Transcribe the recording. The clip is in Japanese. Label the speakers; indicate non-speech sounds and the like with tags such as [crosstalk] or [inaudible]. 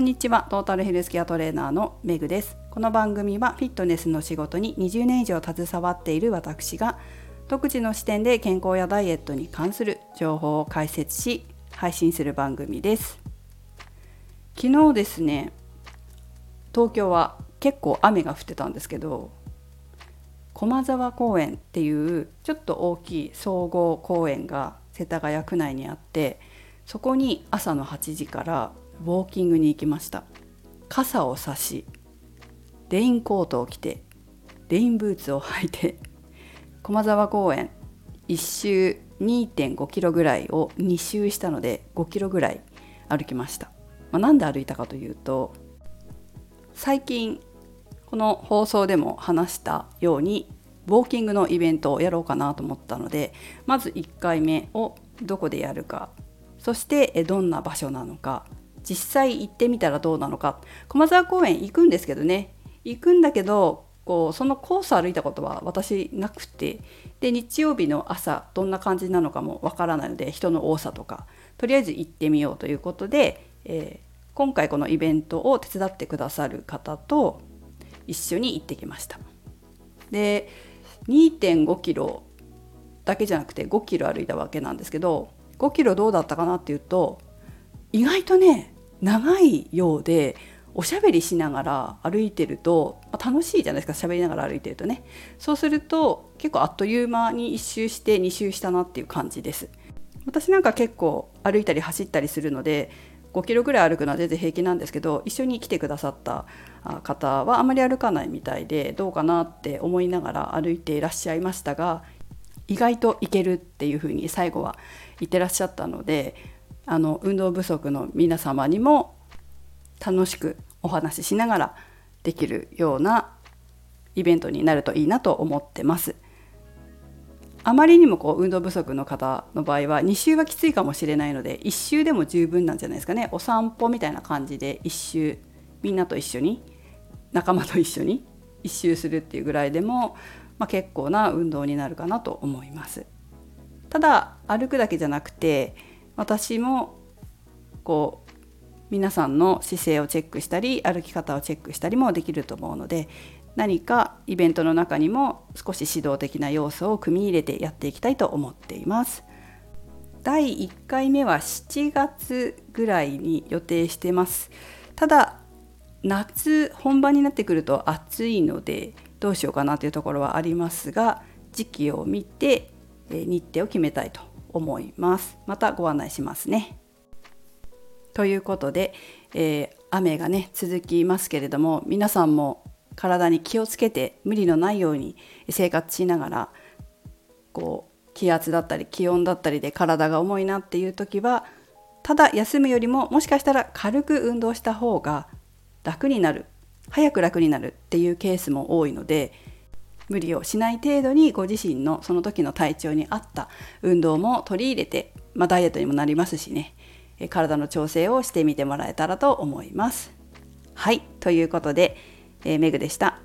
Speaker 1: こんにちは。トータルヘルスケアトレーナーのメグです。この番組はフィットネスの仕事に20年以上携わっている私が独自の視点で健康やダイエットに関する情報を解説し配信する番組です。昨日ですね東京は結構雨が降ってたんですけど駒沢公園っていうちょっと大きい総合公園が世田谷区内にあってそこに朝の8時からウォーキングに行きました。傘を差しレインコートを着てレインブーツを履いて駒沢公園1周2.5キロぐらいを2周したので5キロぐらい歩きました、まあ、なんで歩いたかというと最近この放送でも話したようにウォーキングのイベントをやろうかなと思ったのでまず1回目をどこでやるかそしてどんな場所なのか実際行ってみたらどうなのか。駒沢公園行くんですけどね。行くんだけどこうそのコース歩いたことは私なくて。で日曜日の朝どんな感じなのかもわからないので人の多さとか。とりあえず行ってみようということで、えー、今回このイベントを手伝ってくださる方と一緒に行ってきました。で2.5キロだけじゃなくて5キロ歩いたわけなんですけど5キロどうだったかなっていうと意外とね長いようでおしゃべりしながら歩いてると、まあ、楽しいじゃないですか喋りながら歩いてるとね。そうすると結構あっという間に1周して2周したなっていう感じです。私なんか結構歩いたり走ったりするので5キロぐらい歩くのは全然平気なんですけど一緒に来てくださった方はあまり歩かないみたいでどうかなって思いながら歩いていらっしゃいましたが意外といけるっていうふうに最後は言ってらっしゃったのであの運動不足の皆様にも楽しくお話ししながらできるようなイベントになるといいなと思ってます。あまりにもこう運動不足の方の場合は2週はきついかもしれないので1週でも十分なんじゃないですかねお散歩みたいな感じで1週みんなと一緒に仲間と一緒に [laughs] 1周するっていうぐらいでも、まあ、結構な運動になるかなと思います。ただ歩くだけじゃなくて私もこう皆さんの姿勢をチェックしたり歩き方をチェックしたりもできると思うので何かイベントの中にも少し指導的な要素を組み入れてやっていきたいと思っています。第1回目は7月ぐらいに予定してます。ただ夏本番になってくると暑いのでどうしようかなというところはありますが時期を見て日程を決めたいと思います。またご案内しますね。ということで、えー、雨がね続きますけれども皆さんも体に気をつけて無理のないように生活しながらこう気圧だったり気温だったりで体が重いなっていう時はただ休むよりももしかしたら軽く運動した方が楽になる早く楽になるっていうケースも多いので無理をしない程度にご自身のその時の体調に合った運動も取り入れて、まあ、ダイエットにもなりますしね体の調整をしてみてもらえたらと思います。はいということで、えー、メグでした。